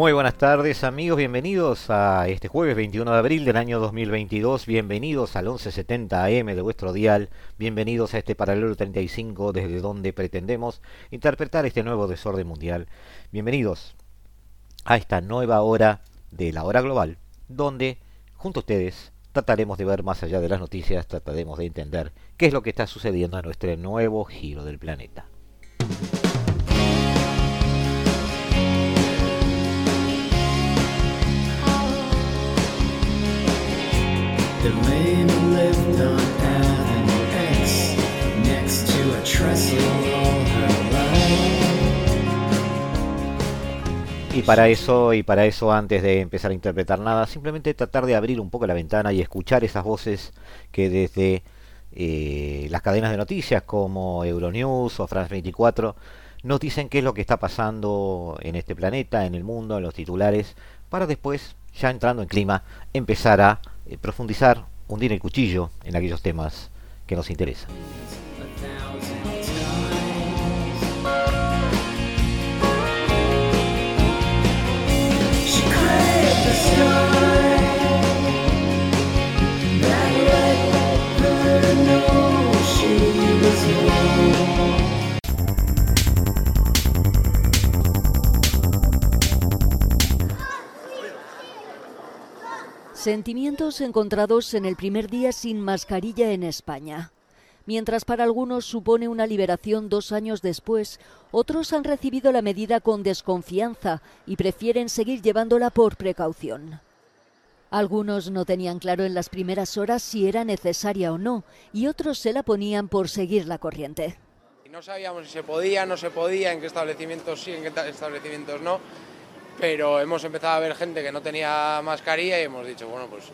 Muy buenas tardes amigos, bienvenidos a este jueves 21 de abril del año 2022, bienvenidos al 1170 AM de vuestro dial, bienvenidos a este paralelo 35 desde donde pretendemos interpretar este nuevo desorden mundial, bienvenidos a esta nueva hora de la hora global, donde junto a ustedes trataremos de ver más allá de las noticias, trataremos de entender qué es lo que está sucediendo a nuestro nuevo giro del planeta. Y para eso, y para eso antes de empezar a interpretar nada, simplemente tratar de abrir un poco la ventana y escuchar esas voces que desde eh, las cadenas de noticias como Euronews o France 24 nos dicen qué es lo que está pasando en este planeta, en el mundo, en los titulares, para después, ya entrando en clima, empezar a eh, profundizar, hundir el cuchillo en aquellos temas que nos interesan. Sentimientos encontrados en el primer día sin mascarilla en España. Mientras para algunos supone una liberación dos años después, otros han recibido la medida con desconfianza y prefieren seguir llevándola por precaución. Algunos no tenían claro en las primeras horas si era necesaria o no, y otros se la ponían por seguir la corriente. No sabíamos si se podía, no se podía, en qué establecimientos sí, en qué establecimientos no pero hemos empezado a ver gente que no tenía mascarilla y hemos dicho, bueno, pues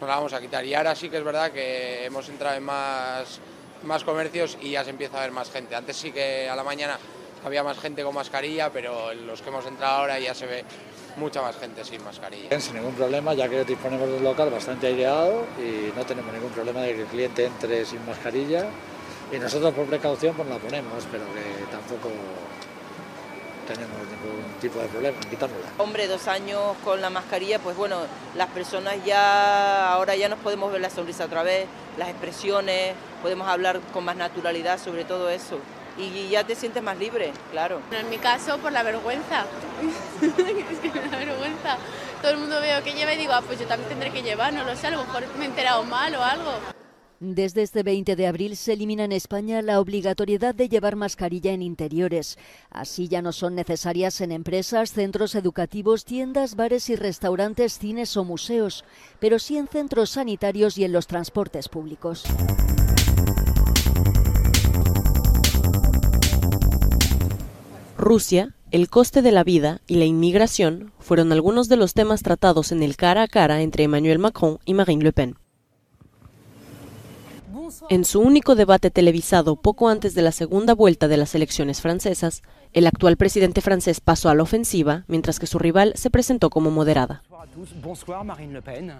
nos la vamos a quitar. Y ahora sí que es verdad que hemos entrado en más, más comercios y ya se empieza a ver más gente. Antes sí que a la mañana había más gente con mascarilla, pero en los que hemos entrado ahora ya se ve mucha más gente sin mascarilla. Sin ningún problema, ya que disponemos de un local bastante aireado y no tenemos ningún problema de que el cliente entre sin mascarilla. Y nosotros por precaución pues la ponemos, pero que tampoco tenemos ningún tipo de problema en quitárnosla. Hombre, dos años con la mascarilla, pues bueno, las personas ya, ahora ya nos podemos ver la sonrisa otra vez, las expresiones, podemos hablar con más naturalidad sobre todo eso. Y ya te sientes más libre, claro. En mi caso, por la vergüenza. es que me da vergüenza. Todo el mundo veo que lleva y digo, ah, pues yo también tendré que llevar, no lo sé, a lo mejor me he enterado mal o algo. Desde este 20 de abril se elimina en España la obligatoriedad de llevar mascarilla en interiores. Así ya no son necesarias en empresas, centros educativos, tiendas, bares y restaurantes, cines o museos, pero sí en centros sanitarios y en los transportes públicos. Rusia, el coste de la vida y la inmigración fueron algunos de los temas tratados en el cara a cara entre Emmanuel Macron y Marine Le Pen. En su único debate televisado poco antes de la segunda vuelta de las elecciones francesas, el actual presidente francés pasó a la ofensiva, mientras que su rival se presentó como moderada.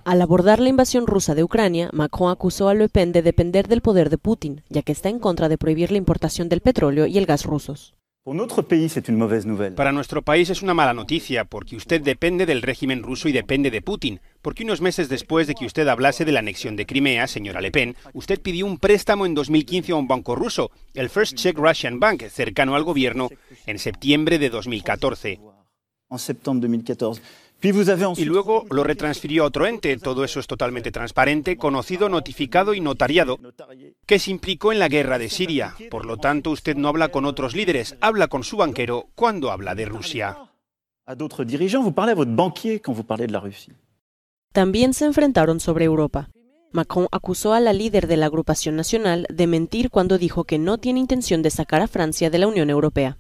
Al abordar la invasión rusa de Ucrania, Macron acusó a Le Pen de depender del poder de Putin, ya que está en contra de prohibir la importación del petróleo y el gas rusos. Para nuestro país es una mala noticia, porque usted depende del régimen ruso y depende de Putin, porque unos meses después de que usted hablase de la anexión de Crimea, señora Le Pen, usted pidió un préstamo en 2015 a un banco ruso, el First Czech Russian Bank, cercano al gobierno, en septiembre de 2014. Y luego lo retransfirió a otro ente. Todo eso es totalmente transparente, conocido, notificado y notariado, que se implicó en la guerra de Siria. Por lo tanto, usted no habla con otros líderes, habla con su banquero cuando habla de Rusia. También se enfrentaron sobre Europa. Macron acusó a la líder de la agrupación nacional de mentir cuando dijo que no tiene intención de sacar a Francia de la Unión Europea.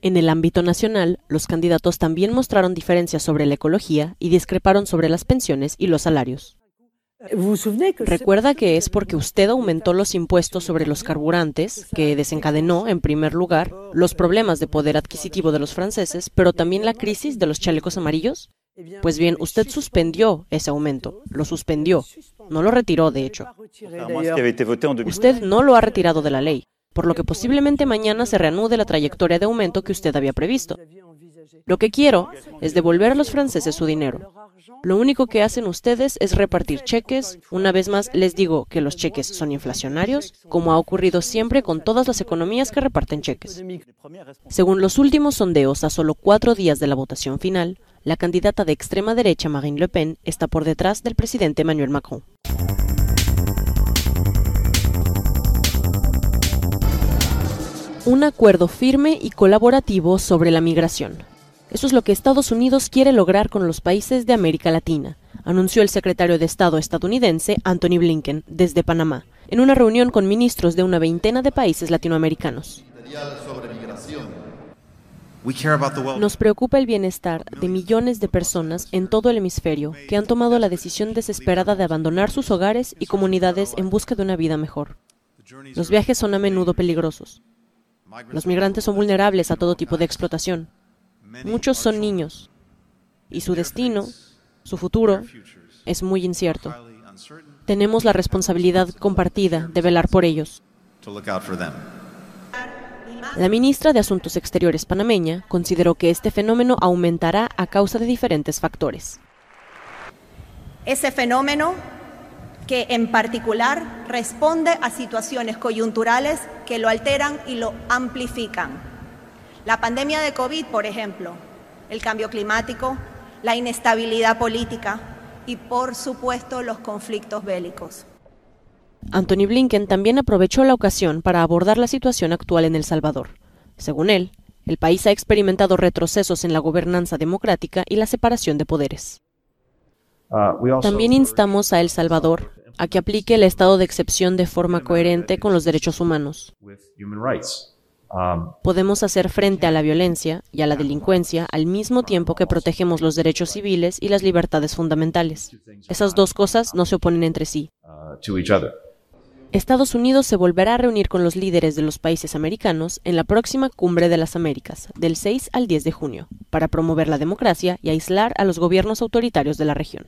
En el ámbito nacional, los candidatos también mostraron diferencias sobre la ecología y discreparon sobre las pensiones y los salarios. Recuerda que es porque usted aumentó los impuestos sobre los carburantes, que desencadenó, en primer lugar, los problemas de poder adquisitivo de los franceses, pero también la crisis de los chalecos amarillos. Pues bien, usted suspendió ese aumento, lo suspendió, no lo retiró, de hecho. Usted no lo ha retirado de la ley, por lo que posiblemente mañana se reanude la trayectoria de aumento que usted había previsto. Lo que quiero es devolver a los franceses su dinero. Lo único que hacen ustedes es repartir cheques. Una vez más, les digo que los cheques son inflacionarios, como ha ocurrido siempre con todas las economías que reparten cheques. Según los últimos sondeos, a solo cuatro días de la votación final, la candidata de extrema derecha Marine Le Pen está por detrás del presidente Emmanuel Macron. Un acuerdo firme y colaborativo sobre la migración. Eso es lo que Estados Unidos quiere lograr con los países de América Latina, anunció el secretario de Estado estadounidense Anthony Blinken desde Panamá, en una reunión con ministros de una veintena de países latinoamericanos. Nos preocupa el bienestar de millones de personas en todo el hemisferio que han tomado la decisión desesperada de abandonar sus hogares y comunidades en busca de una vida mejor. Los viajes son a menudo peligrosos. Los migrantes son vulnerables a todo tipo de explotación. Muchos son niños y su destino, su futuro, es muy incierto. Tenemos la responsabilidad compartida de velar por ellos. La ministra de Asuntos Exteriores panameña consideró que este fenómeno aumentará a causa de diferentes factores. Ese fenómeno que en particular responde a situaciones coyunturales que lo alteran y lo amplifican la pandemia de COVID, por ejemplo, el cambio climático, la inestabilidad política y, por supuesto, los conflictos bélicos. Anthony Blinken también aprovechó la ocasión para abordar la situación actual en El Salvador. Según él, el país ha experimentado retrocesos en la gobernanza democrática y la separación de poderes. Uh, también instamos a El Salvador a que aplique el estado de excepción de forma coherente con los derechos humanos. Um, Podemos hacer frente a la violencia y a la delincuencia al mismo tiempo que protegemos los derechos civiles y las libertades fundamentales. Esas dos cosas no se oponen entre sí. Uh, Estados Unidos se volverá a reunir con los líderes de los países americanos en la próxima Cumbre de las Américas, del 6 al 10 de junio, para promover la democracia y aislar a los gobiernos autoritarios de la región.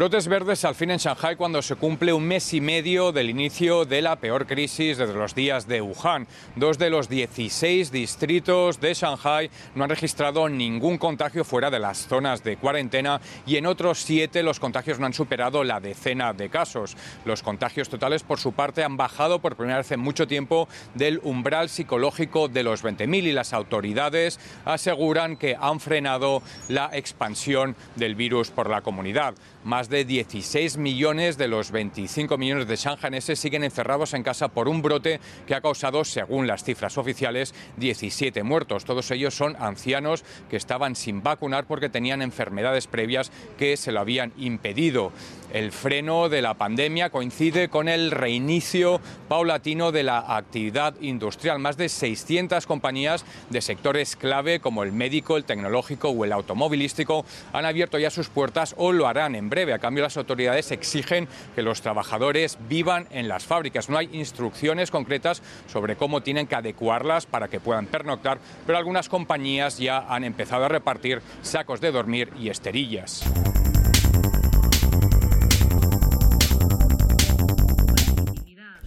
Brotes verdes al fin en Shanghai cuando se cumple un mes y medio del inicio de la peor crisis desde los días de Wuhan. Dos de los 16 distritos de Shanghai no han registrado ningún contagio fuera de las zonas de cuarentena y en otros siete los contagios no han superado la decena de casos. Los contagios totales, por su parte, han bajado por primera vez en mucho tiempo del umbral psicológico de los 20.000 y las autoridades aseguran que han frenado la expansión del virus por la comunidad. Más de 16 millones de los 25 millones de shanghaneses siguen encerrados en casa por un brote que ha causado, según las cifras oficiales, 17 muertos. Todos ellos son ancianos que estaban sin vacunar porque tenían enfermedades previas que se lo habían impedido. El freno de la pandemia coincide con el reinicio paulatino de la actividad industrial. Más de 600 compañías de sectores clave como el médico, el tecnológico o el automovilístico han abierto ya sus puertas o lo harán en breve. A cambio, las autoridades exigen que los trabajadores vivan en las fábricas. No hay instrucciones concretas sobre cómo tienen que adecuarlas para que puedan pernoctar, pero algunas compañías ya han empezado a repartir sacos de dormir y esterillas.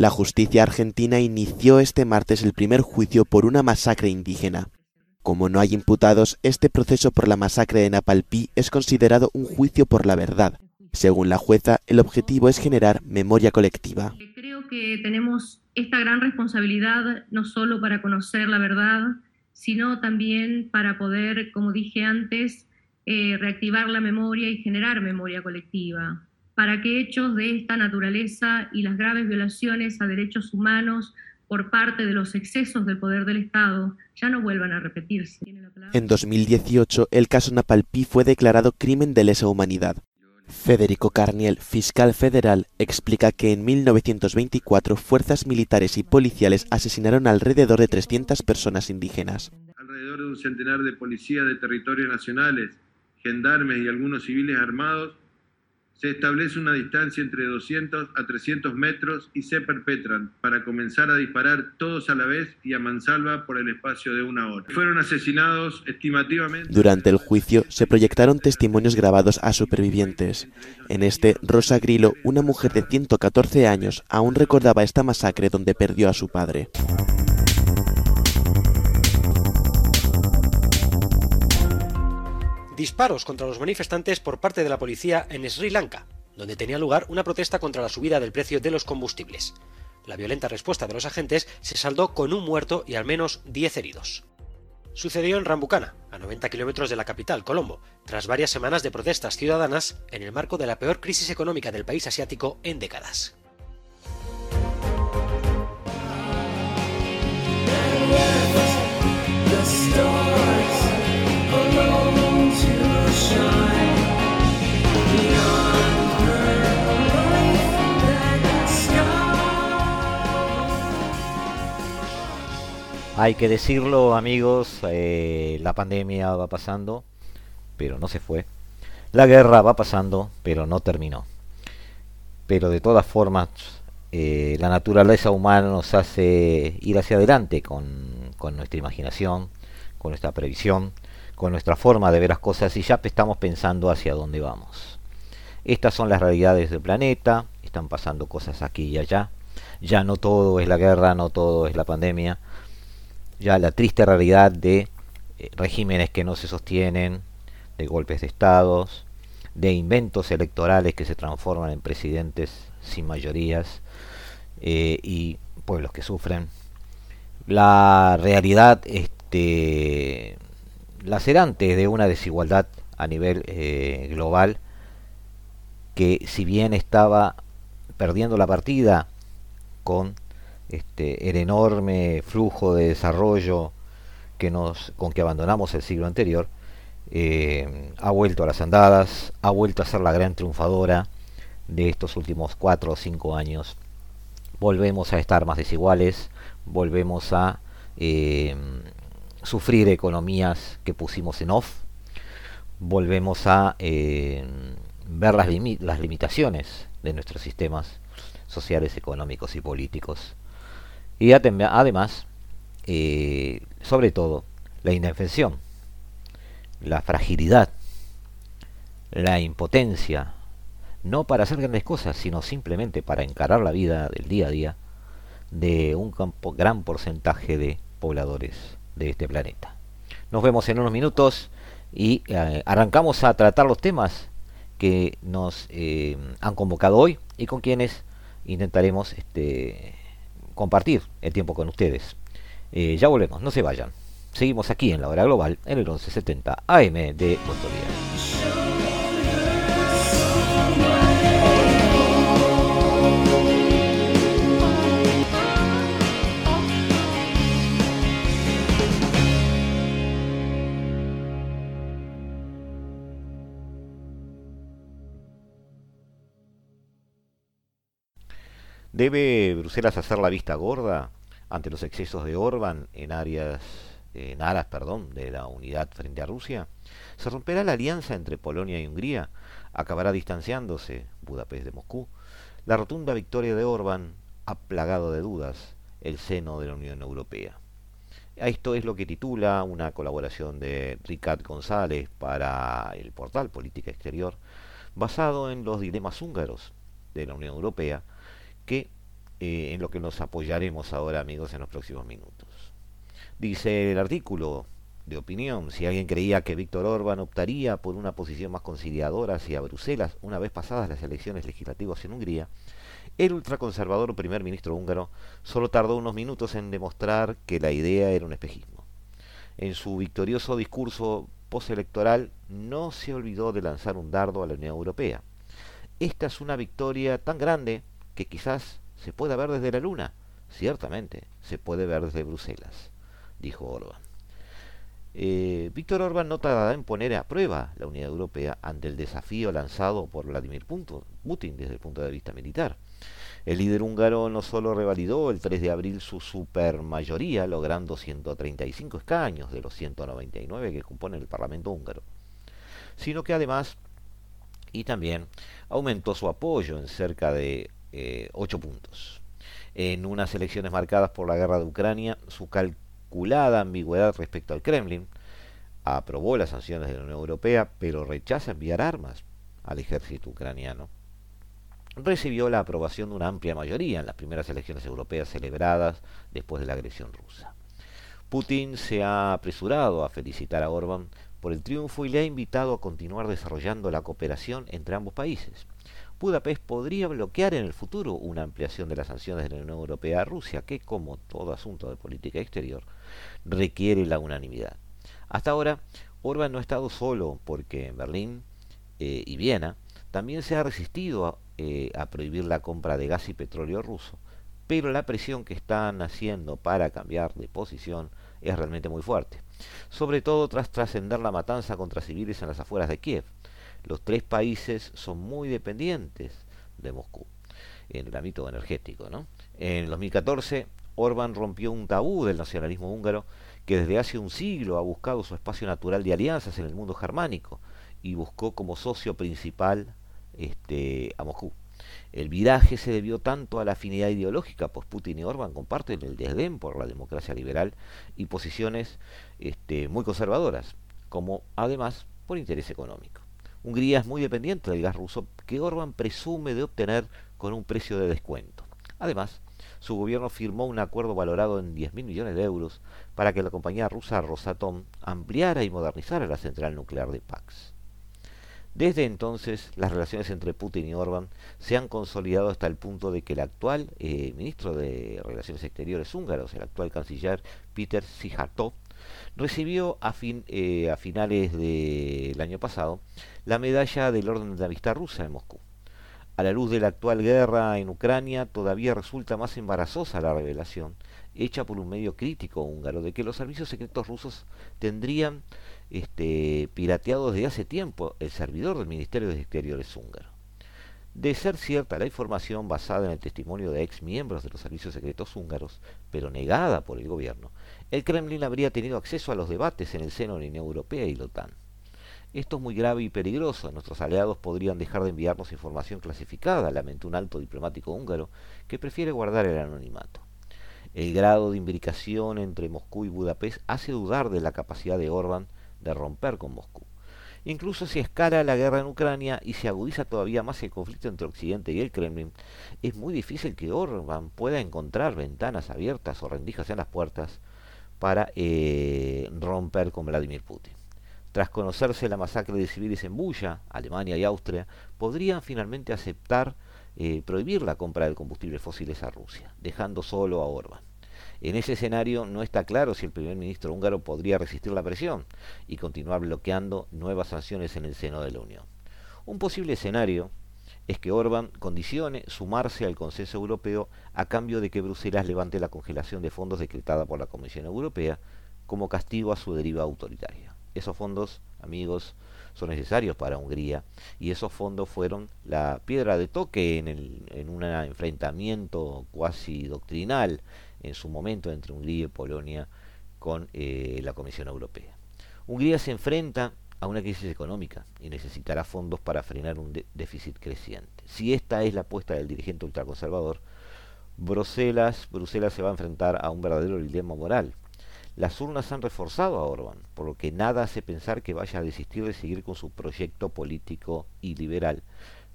La justicia argentina inició este martes el primer juicio por una masacre indígena. Como no hay imputados, este proceso por la masacre de Napalpí es considerado un juicio por la verdad. Según la jueza, el objetivo es generar memoria colectiva. Creo que tenemos esta gran responsabilidad no solo para conocer la verdad, sino también para poder, como dije antes, eh, reactivar la memoria y generar memoria colectiva, para que hechos de esta naturaleza y las graves violaciones a derechos humanos por parte de los excesos del poder del Estado ya no vuelvan a repetirse. En 2018, el caso Napalpí fue declarado crimen de lesa humanidad. Federico Carniel, fiscal federal, explica que en 1924 fuerzas militares y policiales asesinaron alrededor de 300 personas indígenas. alrededor de un centenar de policías de territorios nacionales, gendarmes y algunos civiles armados, se establece una distancia entre 200 a 300 metros y se perpetran para comenzar a disparar todos a la vez y a mansalva por el espacio de una hora. Fueron asesinados estimativamente. Durante el juicio se proyectaron testimonios grabados a supervivientes. En este, Rosa Grillo, una mujer de 114 años, aún recordaba esta masacre donde perdió a su padre. Disparos contra los manifestantes por parte de la policía en Sri Lanka, donde tenía lugar una protesta contra la subida del precio de los combustibles. La violenta respuesta de los agentes se saldó con un muerto y al menos 10 heridos. Sucedió en Rambucana, a 90 kilómetros de la capital, Colombo, tras varias semanas de protestas ciudadanas en el marco de la peor crisis económica del país asiático en décadas. Hay que decirlo amigos, eh, la pandemia va pasando, pero no se fue. La guerra va pasando, pero no terminó. Pero de todas formas, eh, la naturaleza humana nos hace ir hacia adelante con, con nuestra imaginación, con nuestra previsión, con nuestra forma de ver las cosas y ya estamos pensando hacia dónde vamos. Estas son las realidades del planeta, están pasando cosas aquí y allá. Ya no todo es la guerra, no todo es la pandemia ya la triste realidad de eh, regímenes que no se sostienen, de golpes de estados, de inventos electorales que se transforman en presidentes sin mayorías eh, y pueblos que sufren. La realidad este, lacerante de una desigualdad a nivel eh, global que si bien estaba perdiendo la partida con este, el enorme flujo de desarrollo que nos, con que abandonamos el siglo anterior, eh, ha vuelto a las andadas, ha vuelto a ser la gran triunfadora de estos últimos cuatro o cinco años. Volvemos a estar más desiguales, volvemos a eh, sufrir economías que pusimos en off, volvemos a eh, ver las limitaciones de nuestros sistemas sociales, económicos y políticos. Y además, eh, sobre todo, la indefensión, la fragilidad, la impotencia, no para hacer grandes cosas, sino simplemente para encarar la vida del día a día de un gran porcentaje de pobladores de este planeta. Nos vemos en unos minutos y eh, arrancamos a tratar los temas que nos eh, han convocado hoy y con quienes intentaremos este, compartir el tiempo con ustedes. Eh, ya volvemos, no se vayan. Seguimos aquí en la hora global en el 1170 AM de Puerto ¿Debe Bruselas hacer la vista gorda ante los excesos de Orban en áreas en aras, perdón, de la unidad frente a Rusia? ¿Se romperá la alianza entre Polonia y Hungría? ¿Acabará distanciándose Budapest de Moscú? La rotunda victoria de Orban ha plagado de dudas el seno de la Unión Europea. Esto es lo que titula una colaboración de Ricard González para el portal Política Exterior, basado en los dilemas húngaros de la Unión Europea que eh, en lo que nos apoyaremos ahora, amigos, en los próximos minutos. Dice el artículo de opinión, si alguien creía que Víctor Orban optaría por una posición más conciliadora hacia Bruselas una vez pasadas las elecciones legislativas en Hungría, el ultraconservador primer ministro húngaro solo tardó unos minutos en demostrar que la idea era un espejismo. En su victorioso discurso postelectoral no se olvidó de lanzar un dardo a la Unión Europea. Esta es una victoria tan grande que quizás se pueda ver desde la Luna. Ciertamente, se puede ver desde Bruselas, dijo Orban. Eh, Víctor Orban no tardará en poner a prueba la Unidad Europea ante el desafío lanzado por Vladimir Putin desde el punto de vista militar. El líder húngaro no solo revalidó el 3 de abril su supermayoría, logrando 135 escaños de los 199 que componen el Parlamento húngaro, sino que además y también aumentó su apoyo en cerca de 8 eh, puntos. En unas elecciones marcadas por la guerra de Ucrania, su calculada ambigüedad respecto al Kremlin aprobó las sanciones de la Unión Europea, pero rechaza enviar armas al ejército ucraniano. Recibió la aprobación de una amplia mayoría en las primeras elecciones europeas celebradas después de la agresión rusa. Putin se ha apresurado a felicitar a Orbán por el triunfo y le ha invitado a continuar desarrollando la cooperación entre ambos países. Budapest podría bloquear en el futuro una ampliación de las sanciones de la Unión Europea a Rusia, que, como todo asunto de política exterior, requiere la unanimidad. Hasta ahora, Orbán no ha estado solo, porque en Berlín eh, y Viena también se ha resistido a, eh, a prohibir la compra de gas y petróleo ruso, pero la presión que están haciendo para cambiar de posición es realmente muy fuerte, sobre todo tras trascender la matanza contra civiles en las afueras de Kiev. Los tres países son muy dependientes de Moscú en el ámbito energético. ¿no? En 2014, Orbán rompió un tabú del nacionalismo húngaro que desde hace un siglo ha buscado su espacio natural de alianzas en el mundo germánico y buscó como socio principal este, a Moscú. El viraje se debió tanto a la afinidad ideológica, pues Putin y Orbán comparten el desdén por la democracia liberal y posiciones este, muy conservadoras, como además por interés económico. Hungría es muy dependiente del gas ruso que Orbán presume de obtener con un precio de descuento. Además, su gobierno firmó un acuerdo valorado en 10.000 millones de euros para que la compañía rusa Rosatom ampliara y modernizara la central nuclear de Pax. Desde entonces, las relaciones entre Putin y Orbán se han consolidado hasta el punto de que el actual eh, ministro de Relaciones Exteriores húngaros, el actual canciller Peter Sijartov, recibió a, eh, a finales del año pasado la medalla del Orden de Amistad Rusa en Moscú. A la luz de la actual guerra en Ucrania, todavía resulta más embarazosa la revelación, hecha por un medio crítico húngaro, de que los servicios secretos rusos tendrían este, pirateado desde hace tiempo el servidor del Ministerio de Exteriores húngaro. De ser cierta la información basada en el testimonio de ex miembros de los servicios secretos húngaros, pero negada por el gobierno, el Kremlin habría tenido acceso a los debates en el seno de la Unión Europea y la OTAN. Esto es muy grave y peligroso. Nuestros aliados podrían dejar de enviarnos información clasificada, lamentó un alto diplomático húngaro que prefiere guardar el anonimato. El grado de imbricación entre Moscú y Budapest hace dudar de la capacidad de Orbán de romper con Moscú. Incluso si escala la guerra en Ucrania y se agudiza todavía más el conflicto entre Occidente y el Kremlin, es muy difícil que Orbán pueda encontrar ventanas abiertas o rendijas en las puertas para eh, romper con Vladimir Putin. Tras conocerse la masacre de civiles en Buya, Alemania y Austria, podrían finalmente aceptar eh, prohibir la compra de combustibles fósiles a Rusia, dejando solo a Orbán. En ese escenario no está claro si el primer ministro húngaro podría resistir la presión y continuar bloqueando nuevas sanciones en el seno de la Unión. Un posible escenario es que Orbán condicione sumarse al consenso europeo a cambio de que Bruselas levante la congelación de fondos decretada por la Comisión Europea como castigo a su deriva autoritaria. Esos fondos, amigos, son necesarios para Hungría y esos fondos fueron la piedra de toque en, en un enfrentamiento cuasi doctrinal en su momento entre Hungría y Polonia con eh, la Comisión Europea. Hungría se enfrenta a una crisis económica y necesitará fondos para frenar un déficit creciente. Si esta es la apuesta del dirigente ultraconservador, Bruselas, Bruselas se va a enfrentar a un verdadero dilema moral. Las urnas han reforzado a Orbán, por lo que nada hace pensar que vaya a desistir de seguir con su proyecto político y liberal,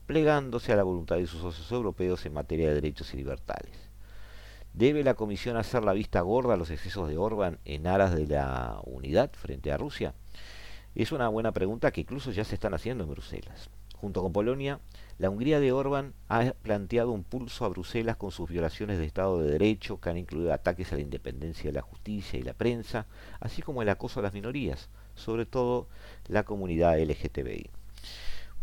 plegándose a la voluntad de sus socios europeos en materia de derechos y libertades. ¿Debe la Comisión hacer la vista gorda a los excesos de Orbán en aras de la unidad frente a Rusia? Es una buena pregunta que incluso ya se están haciendo en Bruselas. Junto con Polonia, la Hungría de Orbán ha planteado un pulso a Bruselas con sus violaciones de Estado de Derecho, que han incluido ataques a la independencia de la justicia y la prensa, así como el acoso a las minorías, sobre todo la comunidad LGTBI.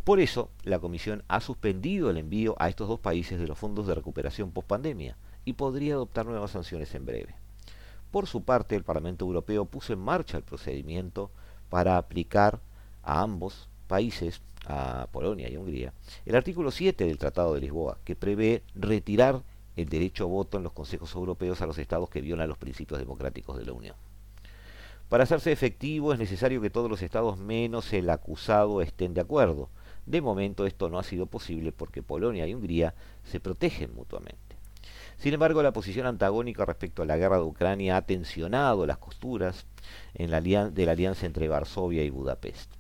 Por eso, la Comisión ha suspendido el envío a estos dos países de los fondos de recuperación post-pandemia, y podría adoptar nuevas sanciones en breve. Por su parte, el Parlamento Europeo puso en marcha el procedimiento para aplicar a ambos países a Polonia y Hungría, el artículo 7 del Tratado de Lisboa, que prevé retirar el derecho a voto en los consejos europeos a los estados que violan los principios democráticos de la Unión. Para hacerse efectivo es necesario que todos los estados menos el acusado estén de acuerdo. De momento esto no ha sido posible porque Polonia y Hungría se protegen mutuamente. Sin embargo, la posición antagónica respecto a la guerra de Ucrania ha tensionado las costuras en la de la alianza entre Varsovia y Budapest.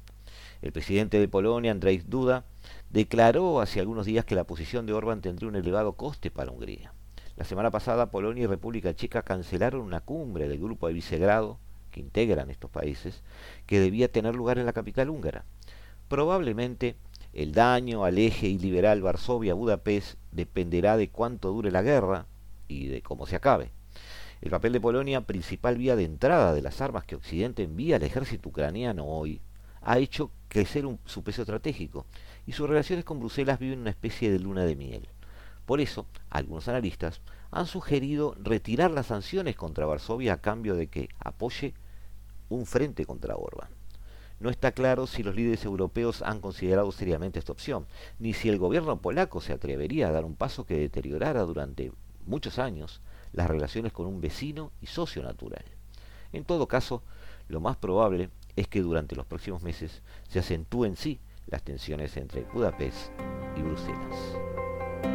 El presidente de Polonia, Andrzej Duda, declaró hace algunos días que la posición de Orbán tendría un elevado coste para Hungría. La semana pasada, Polonia y República Checa cancelaron una cumbre del grupo de Visegrado, que integran estos países, que debía tener lugar en la capital húngara. Probablemente el daño al eje iliberal Varsovia-Budapest dependerá de cuánto dure la guerra y de cómo se acabe. El papel de Polonia, principal vía de entrada de las armas que Occidente envía al ejército ucraniano hoy, ha hecho crecer su peso estratégico y sus relaciones con Bruselas viven una especie de luna de miel. Por eso, algunos analistas han sugerido retirar las sanciones contra Varsovia a cambio de que apoye un frente contra Orbán. No está claro si los líderes europeos han considerado seriamente esta opción, ni si el gobierno polaco se atrevería a dar un paso que deteriorara durante muchos años las relaciones con un vecino y socio natural. En todo caso, lo más probable es que durante los próximos meses se acentúen sí las tensiones entre Budapest y Bruselas.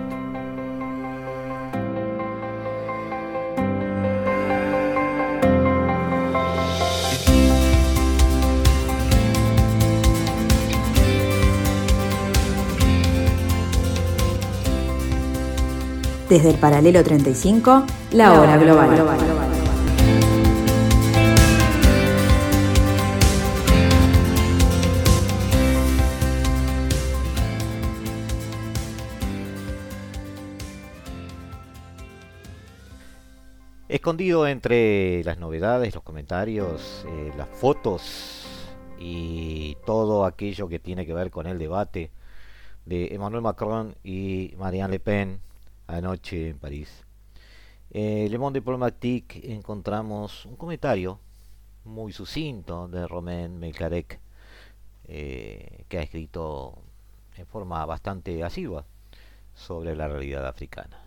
Desde el paralelo 35, la hora global. Escondido entre las novedades, los comentarios, eh, las fotos y todo aquello que tiene que ver con el debate de Emmanuel Macron y Marianne Le Pen anoche en París. Eh, Le Monde Diplomatique encontramos un comentario muy sucinto de Romain Melcarec, eh, que ha escrito en forma bastante asidua sobre la realidad africana.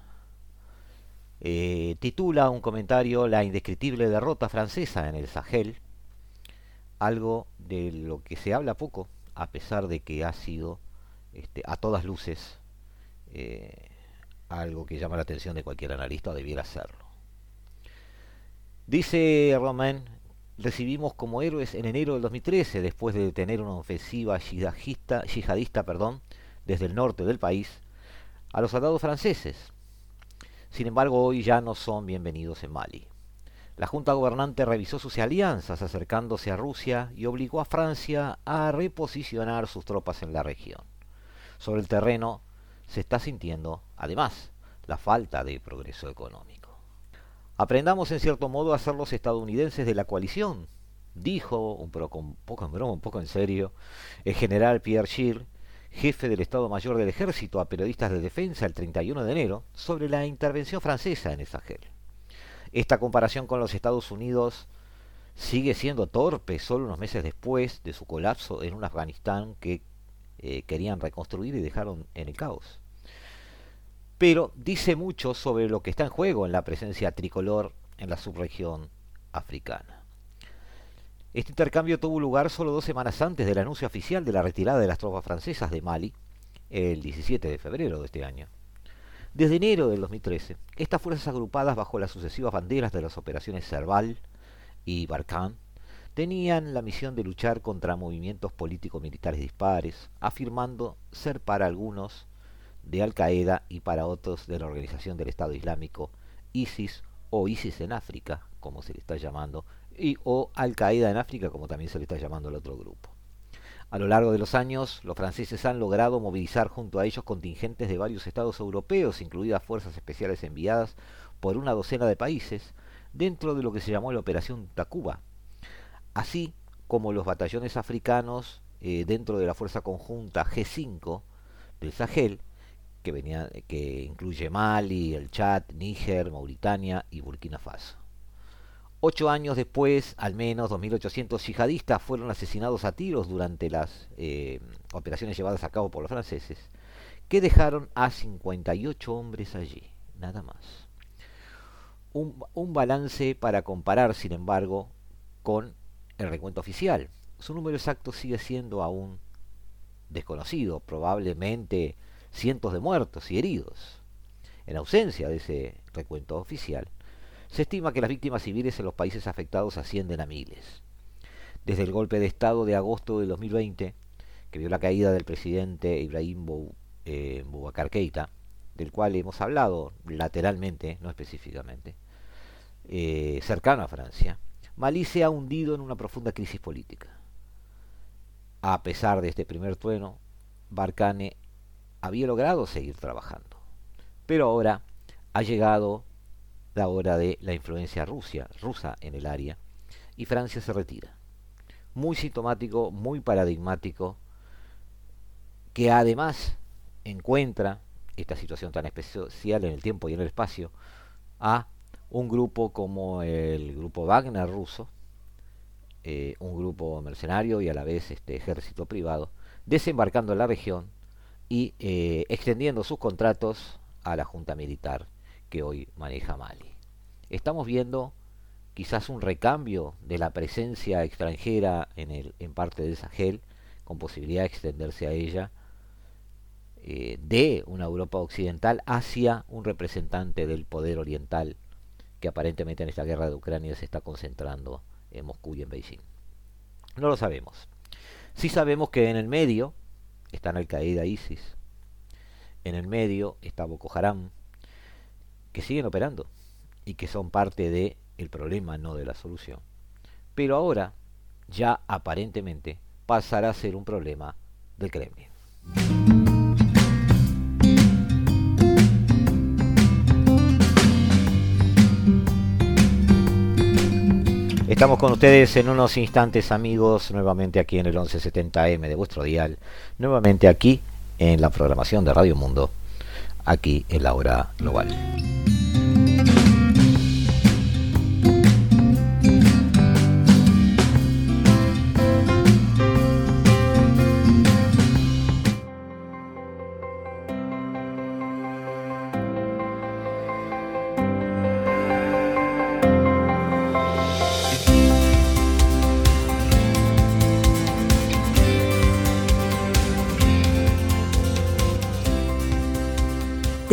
Eh, titula un comentario La indescriptible derrota francesa en el Sahel, algo de lo que se habla poco, a pesar de que ha sido este, a todas luces algo que llama la atención de cualquier analista debiera serlo. Dice Romain, recibimos como héroes en enero del 2013, después de detener una ofensiva yihadista perdón, desde el norte del país, a los soldados franceses. Sin embargo, hoy ya no son bienvenidos en Mali. La Junta Gobernante revisó sus alianzas acercándose a Rusia y obligó a Francia a reposicionar sus tropas en la región. Sobre el terreno, se está sintiendo, además, la falta de progreso económico. Aprendamos en cierto modo a ser los estadounidenses de la coalición, dijo, un poco, en broma, un poco en serio, el general Pierre Scheer, jefe del Estado Mayor del Ejército, a periodistas de defensa el 31 de enero, sobre la intervención francesa en el Sahel. Esta comparación con los Estados Unidos sigue siendo torpe solo unos meses después de su colapso en un Afganistán que eh, querían reconstruir y dejaron en el caos. Pero dice mucho sobre lo que está en juego en la presencia tricolor en la subregión africana. Este intercambio tuvo lugar solo dos semanas antes del anuncio oficial de la retirada de las tropas francesas de Mali, el 17 de febrero de este año. Desde enero del 2013, estas fuerzas agrupadas bajo las sucesivas banderas de las operaciones Serval y Barkhane tenían la misión de luchar contra movimientos político-militares dispares, afirmando ser para algunos de Al Qaeda y para otros de la Organización del Estado Islámico, ISIS o ISIS en África, como se le está llamando, y o Al Qaeda en África, como también se le está llamando al otro grupo. A lo largo de los años, los franceses han logrado movilizar junto a ellos contingentes de varios estados europeos, incluidas fuerzas especiales enviadas por una docena de países, dentro de lo que se llamó la Operación Takuba, así como los batallones africanos eh, dentro de la fuerza conjunta G5 del Sahel, que, venía, que incluye Mali, el Chad, Níger, Mauritania y Burkina Faso. Ocho años después, al menos 2.800 yihadistas fueron asesinados a tiros durante las eh, operaciones llevadas a cabo por los franceses, que dejaron a 58 hombres allí, nada más. Un, un balance para comparar, sin embargo, con el recuento oficial. Su número exacto sigue siendo aún desconocido, probablemente cientos de muertos y heridos. En ausencia de ese recuento oficial, se estima que las víctimas civiles en los países afectados ascienden a miles. Desde el golpe de Estado de agosto de 2020, que vio la caída del presidente Ibrahim eh, Boubacar Keita, del cual hemos hablado lateralmente, no específicamente, eh, cercano a Francia, Malí se ha hundido en una profunda crisis política. A pesar de este primer trueno, Barkhane había logrado seguir trabajando. Pero ahora ha llegado la hora de la influencia rusa en el área y Francia se retira. Muy sintomático, muy paradigmático, que además encuentra esta situación tan especial en el tiempo y en el espacio a un grupo como el grupo Wagner ruso, eh, un grupo mercenario y a la vez este ejército privado, desembarcando en la región y eh, extendiendo sus contratos a la junta militar que hoy maneja Mali. Estamos viendo quizás un recambio de la presencia extranjera en, el, en parte de Sahel, con posibilidad de extenderse a ella, eh, de una Europa occidental hacia un representante del poder oriental que aparentemente en esta guerra de Ucrania se está concentrando en Moscú y en Beijing. No lo sabemos. Sí sabemos que en el medio están Al Qaeda ISIS, en el medio está Boko Haram, que siguen operando y que son parte del el problema, no de la solución. Pero ahora ya aparentemente pasará a ser un problema del Kremlin. Estamos con ustedes en unos instantes amigos, nuevamente aquí en el 1170M de vuestro dial, nuevamente aquí en la programación de Radio Mundo, aquí en la hora global.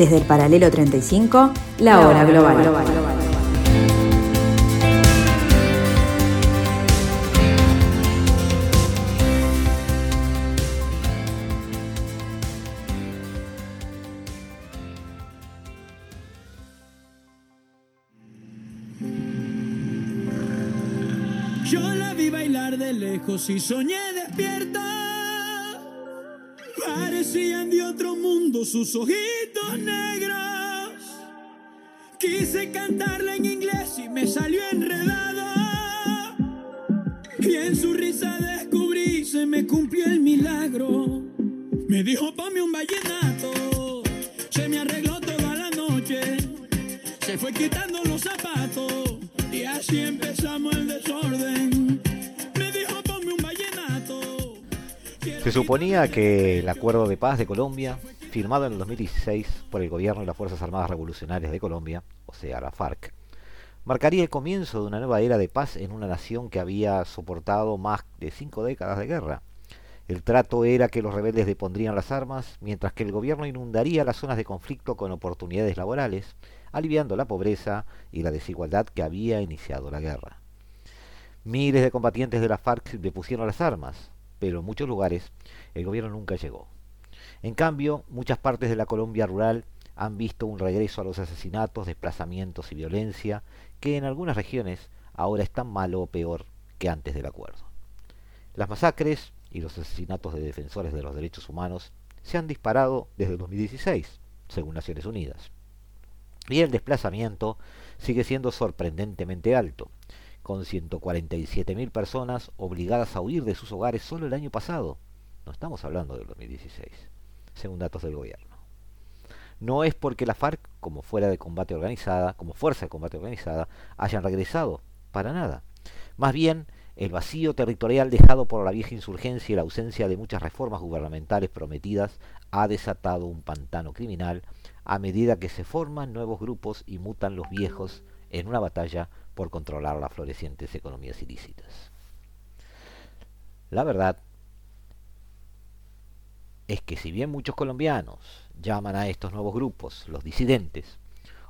Desde el paralelo 35, la hora global. Yo la vi bailar de lejos y soñé despierta. Parecían de otro mundo sus ojitos negros. Quise cantarla en inglés y me salió enredada. Y en su risa descubrí, se me cumplió el milagro. Me dijo, ponme un vallenato. Se me arregló toda la noche. Se fue quitando los zapatos. Y así empezamos el desorden. Se suponía que el acuerdo de paz de Colombia, firmado en el 2016 por el gobierno y las Fuerzas Armadas Revolucionarias de Colombia, o sea, la FARC, marcaría el comienzo de una nueva era de paz en una nación que había soportado más de cinco décadas de guerra. El trato era que los rebeldes depondrían las armas, mientras que el gobierno inundaría las zonas de conflicto con oportunidades laborales, aliviando la pobreza y la desigualdad que había iniciado la guerra. Miles de combatientes de la FARC depusieron las armas, pero en muchos lugares el gobierno nunca llegó. En cambio, muchas partes de la Colombia rural han visto un regreso a los asesinatos, desplazamientos y violencia que en algunas regiones ahora están malo o peor que antes del acuerdo. Las masacres y los asesinatos de defensores de los derechos humanos se han disparado desde 2016, según Naciones Unidas. Y el desplazamiento sigue siendo sorprendentemente alto, con 147.000 personas obligadas a huir de sus hogares solo el año pasado. No estamos hablando del 2016, según datos del gobierno. No es porque la FARC, como fuera de combate organizada, como fuerza de combate organizada, hayan regresado Para nada. Más bien, el vacío territorial dejado por la vieja insurgencia y la ausencia de muchas reformas gubernamentales prometidas ha desatado un pantano criminal a medida que se forman nuevos grupos y mutan los viejos en una batalla por controlar las florecientes economías ilícitas. La verdad es que si bien muchos colombianos llaman a estos nuevos grupos los disidentes,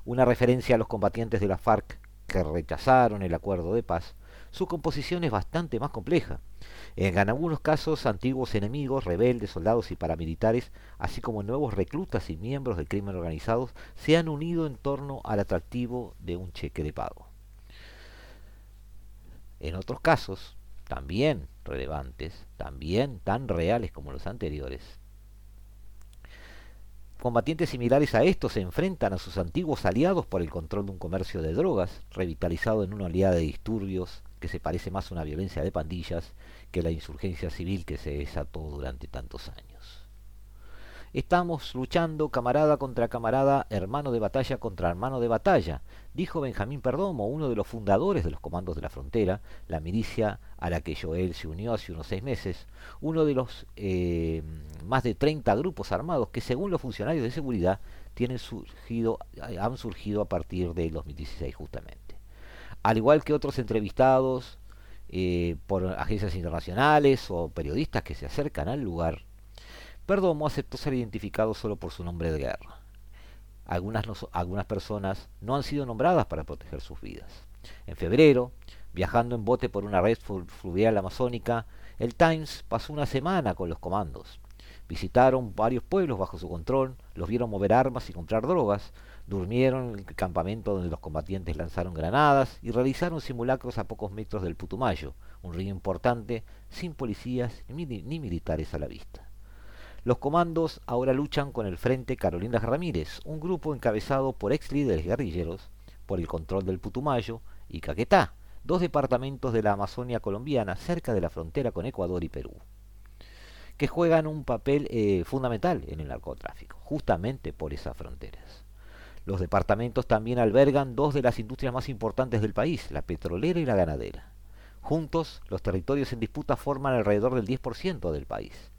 una referencia a los combatientes de la FARC que rechazaron el acuerdo de paz, su composición es bastante más compleja. En algunos casos, antiguos enemigos, rebeldes, soldados y paramilitares, así como nuevos reclutas y miembros del crimen organizado, se han unido en torno al atractivo de un cheque de pago. En otros casos, también relevantes, también tan reales como los anteriores, Combatientes similares a estos se enfrentan a sus antiguos aliados por el control de un comercio de drogas, revitalizado en una oleada de disturbios que se parece más a una violencia de pandillas que la insurgencia civil que se desató durante tantos años. Estamos luchando camarada contra camarada, hermano de batalla contra hermano de batalla, dijo Benjamín Perdomo, uno de los fundadores de los Comandos de la Frontera, la milicia a la que Joel se unió hace unos seis meses, uno de los eh, más de 30 grupos armados que según los funcionarios de seguridad tienen surgido, han surgido a partir del 2016 justamente. Al igual que otros entrevistados eh, por agencias internacionales o periodistas que se acercan al lugar, Perdomo aceptó ser identificado solo por su nombre de guerra. Algunas, algunas personas no han sido nombradas para proteger sus vidas. En febrero, viajando en bote por una red fluvial amazónica, el Times pasó una semana con los comandos. Visitaron varios pueblos bajo su control, los vieron mover armas y comprar drogas, durmieron en el campamento donde los combatientes lanzaron granadas y realizaron simulacros a pocos metros del Putumayo, un río importante sin policías ni militares a la vista. Los comandos ahora luchan con el Frente Carolina Ramírez, un grupo encabezado por ex líderes guerrilleros por el control del Putumayo y Caquetá, dos departamentos de la Amazonia colombiana cerca de la frontera con Ecuador y Perú, que juegan un papel eh, fundamental en el narcotráfico, justamente por esas fronteras. Los departamentos también albergan dos de las industrias más importantes del país, la petrolera y la ganadera. Juntos, los territorios en disputa forman alrededor del 10% del país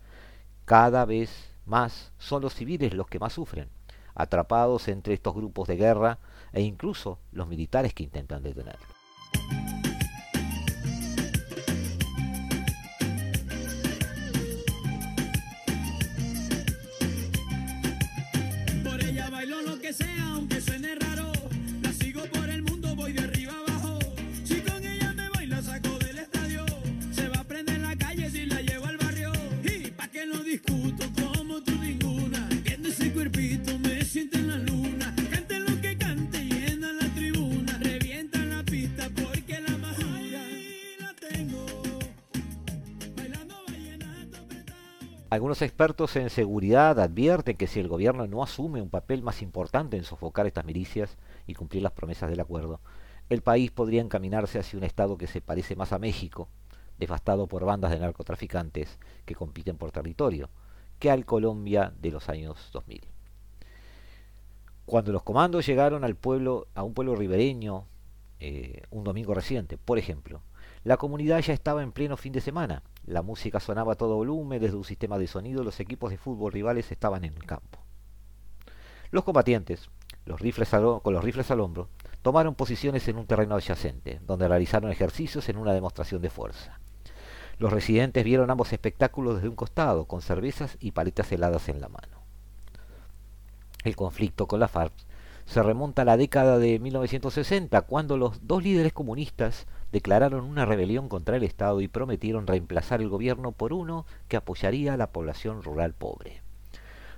cada vez más son los civiles los que más sufren, atrapados entre estos grupos de guerra e incluso los militares que intentan detenerlos. Algunos expertos en seguridad advierten que si el gobierno no asume un papel más importante en sofocar estas milicias y cumplir las promesas del acuerdo, el país podría encaminarse hacia un estado que se parece más a México, devastado por bandas de narcotraficantes que compiten por territorio, que al Colombia de los años 2000. Cuando los comandos llegaron al pueblo, a un pueblo ribereño eh, un domingo reciente, por ejemplo, la comunidad ya estaba en pleno fin de semana la música sonaba a todo volumen, desde un sistema de sonido los equipos de fútbol rivales estaban en el campo. Los combatientes, los rifles con los rifles al hombro, tomaron posiciones en un terreno adyacente, donde realizaron ejercicios en una demostración de fuerza. Los residentes vieron ambos espectáculos desde un costado, con cervezas y paletas heladas en la mano. El conflicto con la FARC se remonta a la década de 1960, cuando los dos líderes comunistas declararon una rebelión contra el Estado y prometieron reemplazar el gobierno por uno que apoyaría a la población rural pobre.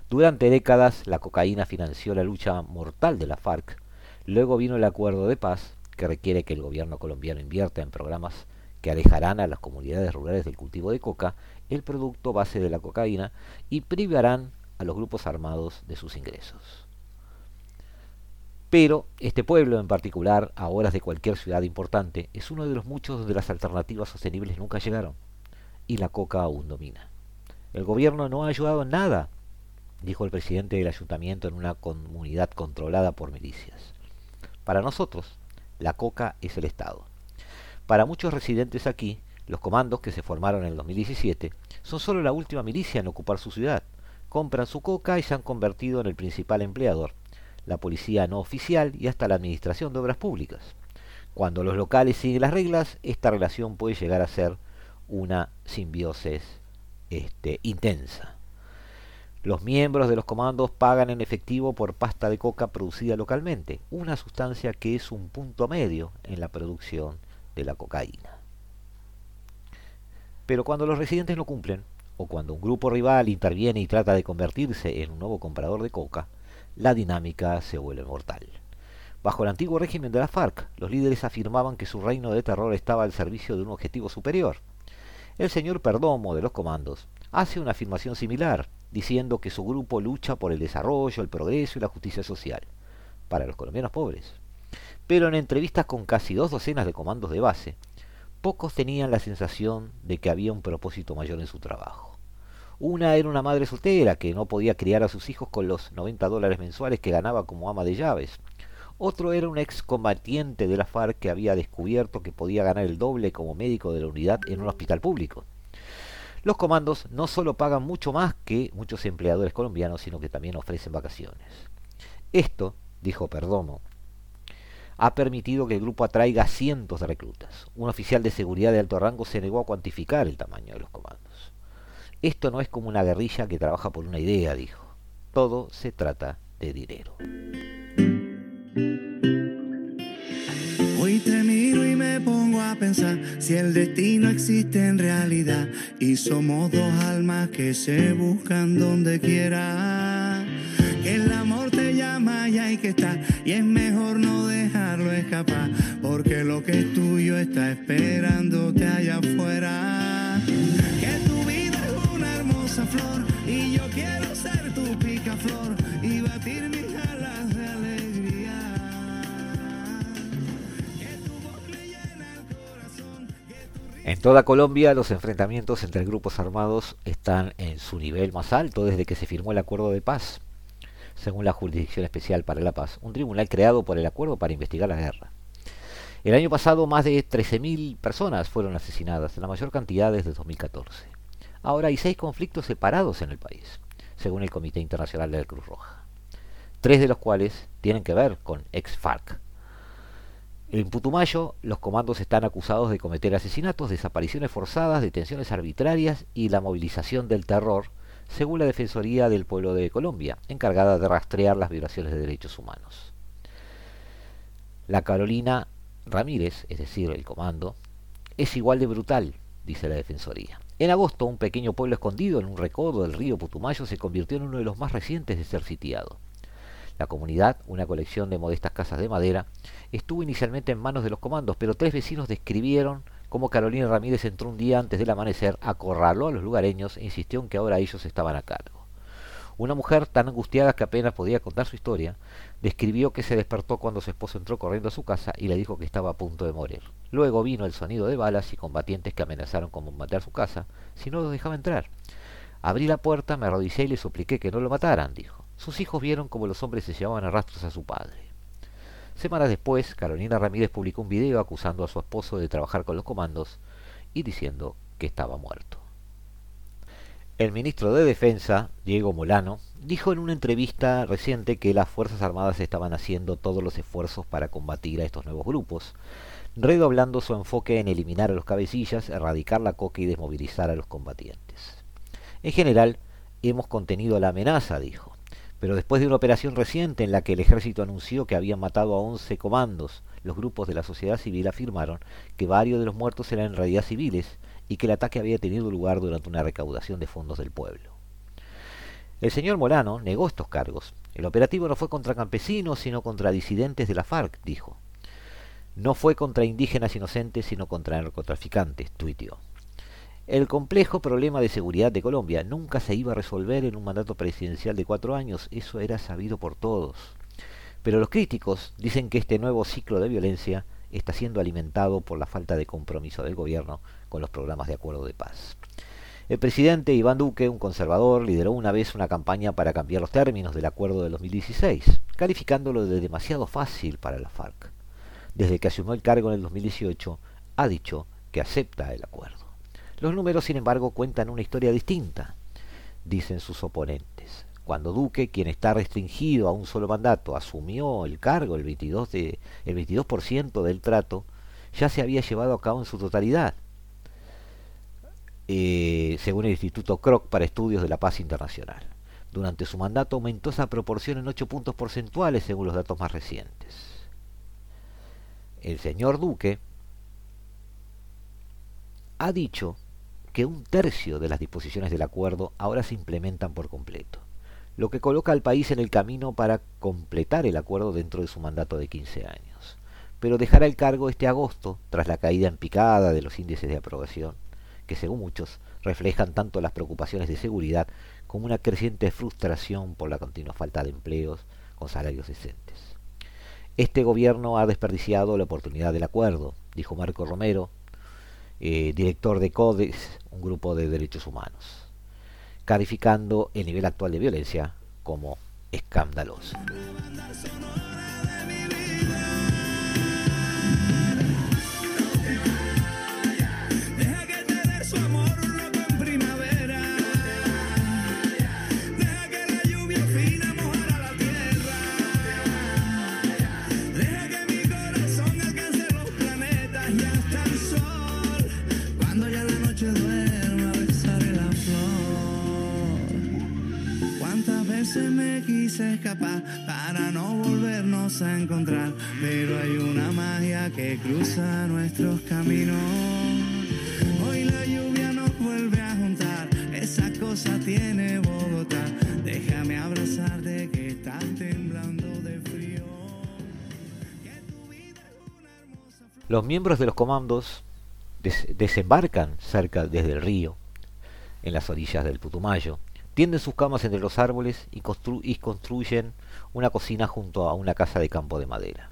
Durante décadas la cocaína financió la lucha mortal de la FARC, luego vino el acuerdo de paz que requiere que el gobierno colombiano invierta en programas que alejarán a las comunidades rurales del cultivo de coca, el producto base de la cocaína, y privarán a los grupos armados de sus ingresos. Pero este pueblo en particular, a horas de cualquier ciudad importante, es uno de los muchos donde las alternativas sostenibles nunca llegaron. Y la coca aún domina. El gobierno no ha ayudado en nada, dijo el presidente del ayuntamiento en una comunidad controlada por milicias. Para nosotros, la coca es el Estado. Para muchos residentes aquí, los comandos que se formaron en el 2017 son solo la última milicia en ocupar su ciudad. Compran su coca y se han convertido en el principal empleador, la policía no oficial y hasta la administración de obras públicas. Cuando los locales siguen las reglas, esta relación puede llegar a ser una simbiosis este, intensa. Los miembros de los comandos pagan en efectivo por pasta de coca producida localmente, una sustancia que es un punto medio en la producción de la cocaína. Pero cuando los residentes no cumplen, o cuando un grupo rival interviene y trata de convertirse en un nuevo comprador de coca, la dinámica se vuelve mortal. Bajo el antiguo régimen de la FARC, los líderes afirmaban que su reino de terror estaba al servicio de un objetivo superior. El señor Perdomo de los comandos hace una afirmación similar, diciendo que su grupo lucha por el desarrollo, el progreso y la justicia social, para los colombianos pobres. Pero en entrevistas con casi dos docenas de comandos de base, pocos tenían la sensación de que había un propósito mayor en su trabajo. Una era una madre soltera que no podía criar a sus hijos con los 90 dólares mensuales que ganaba como ama de llaves. Otro era un excombatiente de la FARC que había descubierto que podía ganar el doble como médico de la unidad en un hospital público. Los comandos no solo pagan mucho más que muchos empleadores colombianos, sino que también ofrecen vacaciones. Esto, dijo Perdomo, ha permitido que el grupo atraiga cientos de reclutas. Un oficial de seguridad de alto rango se negó a cuantificar el tamaño de los comandos. Esto no es como una guerrilla que trabaja por una idea, dijo. Todo se trata de dinero. Hoy te miro y me pongo a pensar si el destino existe en realidad y somos dos almas que se buscan donde quiera. Que el amor te llama y hay que estar y es mejor no dejarlo escapar porque lo que es tuyo está esperándote allá afuera. Y yo quiero ser tu picaflor y batir mis alas de alegría. En toda Colombia los enfrentamientos entre grupos armados están en su nivel más alto desde que se firmó el acuerdo de paz según la Jurisdicción Especial para la Paz, un tribunal creado por el acuerdo para investigar la guerra. El año pasado más de 13.000 personas fueron asesinadas, la mayor cantidad desde 2014. Ahora hay seis conflictos separados en el país, según el Comité Internacional de la Cruz Roja, tres de los cuales tienen que ver con ex-FARC. En Putumayo, los comandos están acusados de cometer asesinatos, desapariciones forzadas, detenciones arbitrarias y la movilización del terror según la Defensoría del Pueblo de Colombia, encargada de rastrear las violaciones de derechos humanos. La Carolina Ramírez, es decir, el comando, es igual de brutal, dice la Defensoría. En agosto, un pequeño pueblo escondido en un recodo del río Putumayo se convirtió en uno de los más recientes de ser sitiado. La comunidad, una colección de modestas casas de madera, estuvo inicialmente en manos de los comandos, pero tres vecinos describieron como Carolina Ramírez entró un día antes del amanecer, acorraló a los lugareños e insistió en que ahora ellos estaban a cargo. Una mujer tan angustiada que apenas podía contar su historia, describió que se despertó cuando su esposo entró corriendo a su casa y le dijo que estaba a punto de morir. Luego vino el sonido de balas y combatientes que amenazaron con bombardear su casa si no los dejaba entrar. Abrí la puerta, me arrodillé y le supliqué que no lo mataran, dijo. Sus hijos vieron cómo los hombres se llevaban a rastros a su padre. Semanas después, Carolina Ramírez publicó un video acusando a su esposo de trabajar con los comandos y diciendo que estaba muerto. El ministro de Defensa, Diego Molano, dijo en una entrevista reciente que las Fuerzas Armadas estaban haciendo todos los esfuerzos para combatir a estos nuevos grupos, redoblando su enfoque en eliminar a los cabecillas, erradicar la coca y desmovilizar a los combatientes. En general, hemos contenido la amenaza, dijo pero después de una operación reciente en la que el ejército anunció que habían matado a 11 comandos, los grupos de la sociedad civil afirmaron que varios de los muertos eran en realidad civiles y que el ataque había tenido lugar durante una recaudación de fondos del pueblo. El señor Molano negó estos cargos. El operativo no fue contra campesinos, sino contra disidentes de la FARC, dijo. No fue contra indígenas inocentes, sino contra narcotraficantes, tuiteó. El complejo problema de seguridad de Colombia nunca se iba a resolver en un mandato presidencial de cuatro años, eso era sabido por todos. Pero los críticos dicen que este nuevo ciclo de violencia está siendo alimentado por la falta de compromiso del gobierno con los programas de acuerdo de paz. El presidente Iván Duque, un conservador, lideró una vez una campaña para cambiar los términos del acuerdo de 2016, calificándolo de demasiado fácil para la FARC. Desde que asumió el cargo en el 2018, ha dicho que acepta el acuerdo. Los números, sin embargo, cuentan una historia distinta, dicen sus oponentes. Cuando Duque, quien está restringido a un solo mandato, asumió el cargo, el 22%, de, el 22 del trato, ya se había llevado a cabo en su totalidad, eh, según el Instituto Kroc para Estudios de la Paz Internacional. Durante su mandato aumentó esa proporción en 8 puntos porcentuales según los datos más recientes. El señor Duque ha dicho que un tercio de las disposiciones del acuerdo ahora se implementan por completo, lo que coloca al país en el camino para completar el acuerdo dentro de su mandato de 15 años. Pero dejará el cargo este agosto, tras la caída en picada de los índices de aprobación, que según muchos reflejan tanto las preocupaciones de seguridad como una creciente frustración por la continua falta de empleos con salarios decentes. Este gobierno ha desperdiciado la oportunidad del acuerdo, dijo Marco Romero, eh, director de CODES, un grupo de derechos humanos, calificando el nivel actual de violencia como escandaloso. Me quise escapar para no volvernos a encontrar, pero hay una magia que cruza nuestros caminos. Hoy la lluvia nos vuelve a juntar, esa cosa tiene Bogotá. Déjame abrazarte que estás temblando de frío. Los miembros de los comandos desembarcan cerca desde el río, en las orillas del Putumayo Tienden sus camas entre los árboles y, construyen una cocina junto a una casa de campo de madera.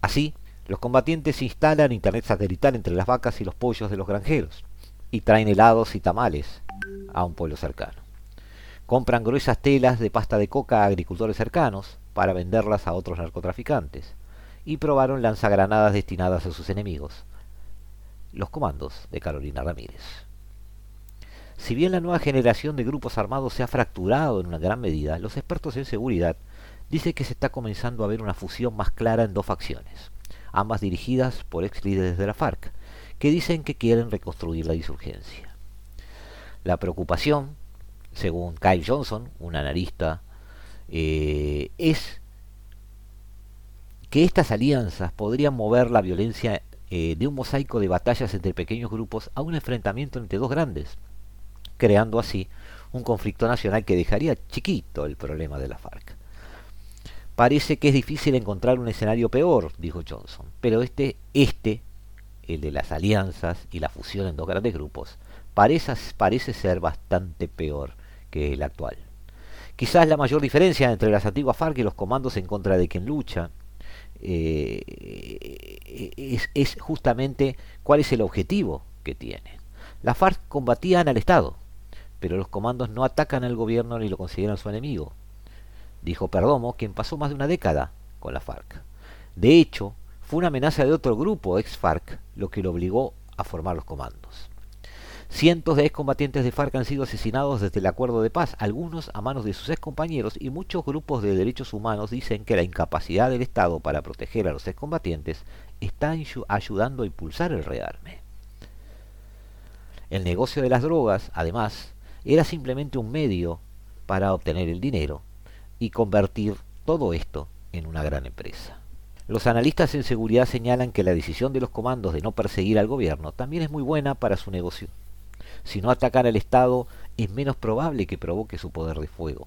Así, los combatientes instalan internet satelital entre las vacas y los pollos de los granjeros y traen helados y tamales a un pueblo cercano. Compran gruesas telas de pasta de coca a agricultores cercanos para venderlas a otros narcotraficantes y probaron lanzagranadas destinadas a sus enemigos, los comandos de Carolina Ramírez. Si bien la nueva generación de grupos armados se ha fracturado en una gran medida, los expertos en seguridad dicen que se está comenzando a ver una fusión más clara en dos facciones, ambas dirigidas por ex líderes de la FARC, que dicen que quieren reconstruir la insurgencia. La preocupación, según Kyle Johnson, un analista, eh, es que estas alianzas podrían mover la violencia eh, de un mosaico de batallas entre pequeños grupos a un enfrentamiento entre dos grandes, creando así un conflicto nacional que dejaría chiquito el problema de la FARC. Parece que es difícil encontrar un escenario peor, dijo Johnson, pero este, este, el de las alianzas y la fusión en dos grandes grupos, parece, parece ser bastante peor que el actual. Quizás la mayor diferencia entre las antiguas FARC y los comandos en contra de quien lucha eh, es, es justamente cuál es el objetivo que tiene. Las FARC combatían al Estado, pero los comandos no atacan al gobierno ni lo consideran su enemigo, dijo Perdomo, quien pasó más de una década con la FARC. De hecho, fue una amenaza de otro grupo ex-FARC lo que lo obligó a formar los comandos. Cientos de excombatientes de FARC han sido asesinados desde el acuerdo de paz, algunos a manos de sus excompañeros, y muchos grupos de derechos humanos dicen que la incapacidad del Estado para proteger a los excombatientes está ayudando a impulsar el rearme. El negocio de las drogas, además, era simplemente un medio para obtener el dinero y convertir todo esto en una gran empresa. Los analistas en seguridad señalan que la decisión de los comandos de no perseguir al gobierno también es muy buena para su negocio. Si no atacan al Estado, es menos probable que provoque su poder de fuego,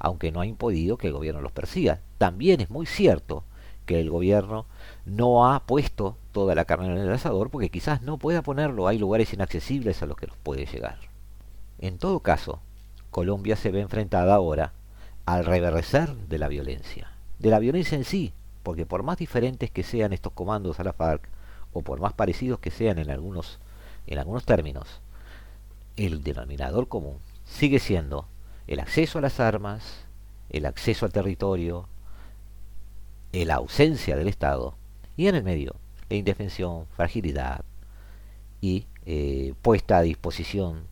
aunque no ha impedido que el gobierno los persiga. También es muy cierto que el gobierno no ha puesto toda la carne en el asador porque quizás no pueda ponerlo, hay lugares inaccesibles a los que nos puede llegar. En todo caso, Colombia se ve enfrentada ahora al reverdecer de la violencia, de la violencia en sí, porque por más diferentes que sean estos comandos a la FARC, o por más parecidos que sean en algunos, en algunos términos, el denominador común sigue siendo el acceso a las armas, el acceso al territorio, la ausencia del Estado y en el medio e indefensión, fragilidad y eh, puesta a disposición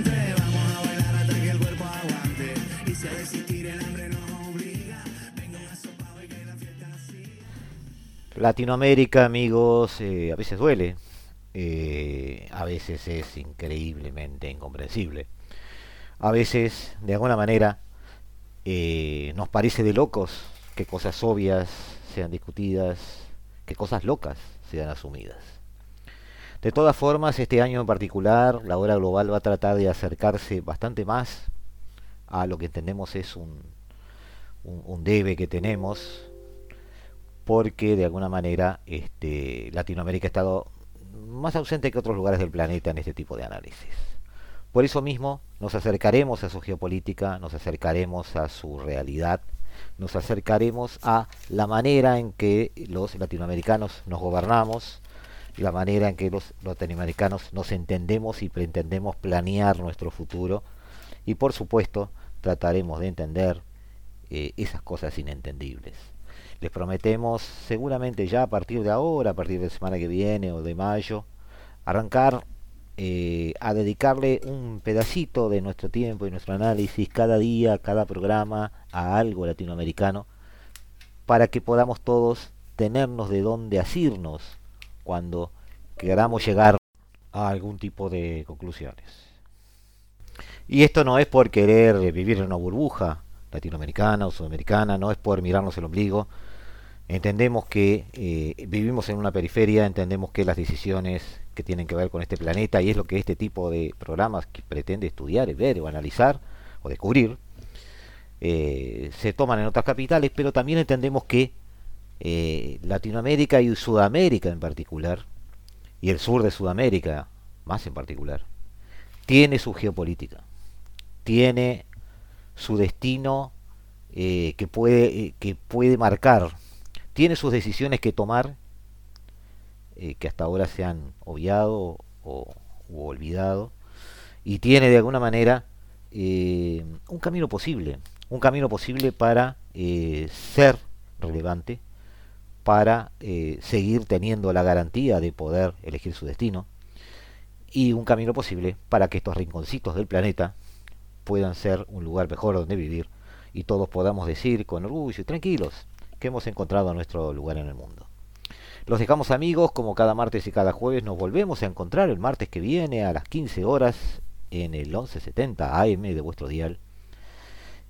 Latinoamérica, amigos, eh, a veces duele, eh, a veces es increíblemente incomprensible, a veces, de alguna manera, eh, nos parece de locos que cosas obvias sean discutidas, que cosas locas sean asumidas. De todas formas, este año en particular, la hora global va a tratar de acercarse bastante más a lo que entendemos es un, un debe que tenemos porque de alguna manera este, Latinoamérica ha estado más ausente que otros lugares del planeta en este tipo de análisis. Por eso mismo nos acercaremos a su geopolítica, nos acercaremos a su realidad, nos acercaremos a la manera en que los latinoamericanos nos gobernamos, la manera en que los latinoamericanos nos entendemos y pretendemos planear nuestro futuro y por supuesto trataremos de entender eh, esas cosas inentendibles. Les prometemos seguramente ya a partir de ahora, a partir de la semana que viene o de mayo, arrancar eh, a dedicarle un pedacito de nuestro tiempo y nuestro análisis cada día, cada programa a algo latinoamericano, para que podamos todos tenernos de dónde asirnos cuando queramos llegar a algún tipo de conclusiones. Y esto no es por querer vivir en una burbuja latinoamericana o sudamericana, no es por mirarnos el ombligo, Entendemos que eh, vivimos en una periferia, entendemos que las decisiones que tienen que ver con este planeta, y es lo que este tipo de programas que pretende estudiar, ver o analizar o descubrir, eh, se toman en otras capitales, pero también entendemos que eh, Latinoamérica y Sudamérica en particular, y el sur de Sudamérica más en particular, tiene su geopolítica, tiene su destino que, puede, que puede marcar tiene sus decisiones que tomar, eh, que hasta ahora se han obviado o olvidado, y tiene de alguna manera eh, un camino posible, un camino posible para eh, ser relevante, para seguir teniendo la garantía de poder elegir su destino, y un camino posible para que estos rinconcitos del planeta puedan ser un lugar mejor donde vivir y todos podamos decir con orgullo y tranquilos, que hemos encontrado nuestro lugar en el mundo. Los dejamos amigos, como cada martes y cada jueves nos volvemos a encontrar el martes que viene a las 15 horas en el 1170 AM de vuestro dial,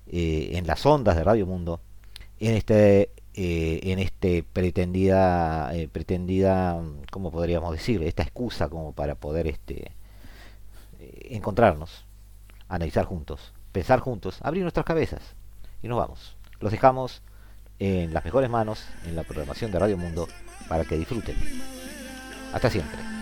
eh, en las ondas de Radio Mundo, en este, eh, en este pretendida, eh, pretendida, ¿cómo podríamos decir? Esta excusa como para poder este, encontrarnos, analizar juntos, pensar juntos, abrir nuestras cabezas y nos vamos. Los dejamos en las mejores manos en la programación de Radio Mundo para que disfruten. Hasta siempre.